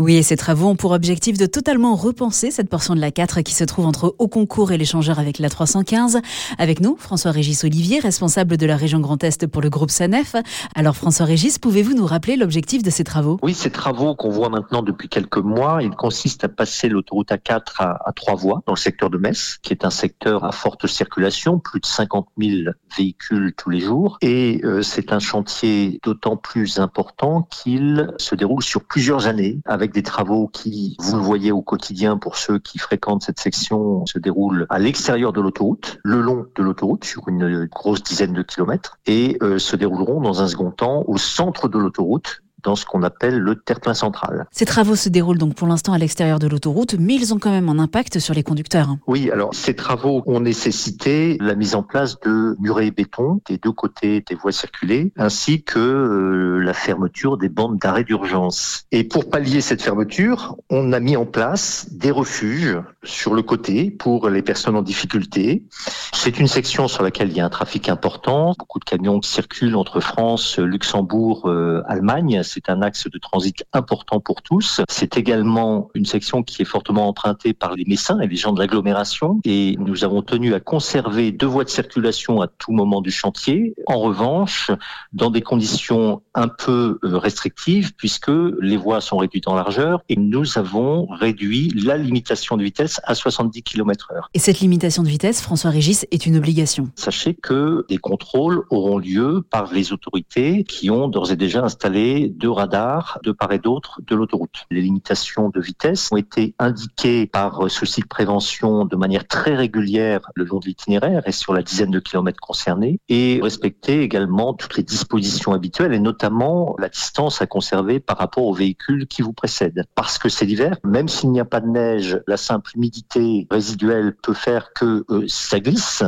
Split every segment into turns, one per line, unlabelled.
Oui, et ces travaux ont pour objectif de totalement repenser cette portion de la 4 qui se trouve entre Haut-Concours et l'échangeur avec la 315. Avec nous, François-Régis Olivier, responsable de la région Grand Est pour le groupe SANEF. Alors François-Régis, pouvez-vous nous rappeler l'objectif de ces travaux?
Oui, ces travaux qu'on voit maintenant depuis quelques mois, ils consistent à passer l'autoroute A4 à, trois voies dans le secteur de Metz, qui est un secteur à forte circulation, plus de 50 000 véhicules tous les jours. Et euh, c'est un chantier d'autant plus important qu'il se déroule sur plusieurs années, avec des travaux qui, vous le voyez au quotidien pour ceux qui fréquentent cette section, se déroulent à l'extérieur de l'autoroute, le long de l'autoroute, sur une grosse dizaine de kilomètres, et euh, se dérouleront dans un second temps au centre de l'autoroute, dans ce qu'on appelle le terre-plein central.
Ces travaux se déroulent donc pour l'instant à l'extérieur de l'autoroute, mais ils ont quand même un impact sur les conducteurs.
Oui, alors ces travaux ont nécessité la mise en place de murets béton des deux côtés des voies circulées, ainsi que euh, la fermeture des bandes d'arrêt d'urgence. Et pour pallier cette fermeture, on a mis en place des refuges sur le côté pour les personnes en difficulté. C'est une section sur laquelle il y a un trafic important, beaucoup de camions circulent entre France, Luxembourg, euh, Allemagne c'est un axe de transit important pour tous. C'est également une section qui est fortement empruntée par les Messins et les gens de l'agglomération. Et nous avons tenu à conserver deux voies de circulation à tout moment du chantier. En revanche, dans des conditions un peu euh, restrictives, puisque les voies sont réduites en largeur et nous avons réduit la limitation de vitesse à 70 km heure.
Et cette limitation de vitesse, François Régis, est une obligation.
Sachez que des contrôles auront lieu par les autorités qui ont d'ores et déjà installé de radars de part et d'autre de l'autoroute. Les limitations de vitesse ont été indiquées par souci de prévention de manière très régulière le long de l'itinéraire et sur la dizaine de kilomètres concernés et respecter également toutes les dispositions habituelles et notamment la distance à conserver par rapport aux véhicules qui vous précèdent. Parce que c'est l'hiver, même s'il n'y a pas de neige, la simple humidité résiduelle peut faire que euh, ça glisse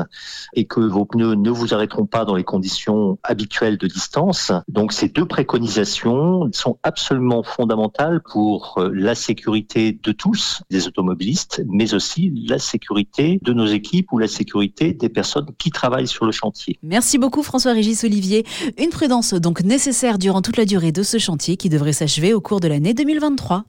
et que vos pneus ne vous arrêteront pas dans les conditions habituelles de distance. Donc ces deux préconisations sont absolument fondamentales pour euh, la sécurité de tous, des automobilistes, mais aussi la sécurité de nos équipes ou la sécurité des personnes qui travaillent sur le chantier.
Merci beaucoup François-Régis Olivier. Une prudence donc nécessaire durant toute la durée de ce chantier qui devrait s'achever au cours de l'année 2023.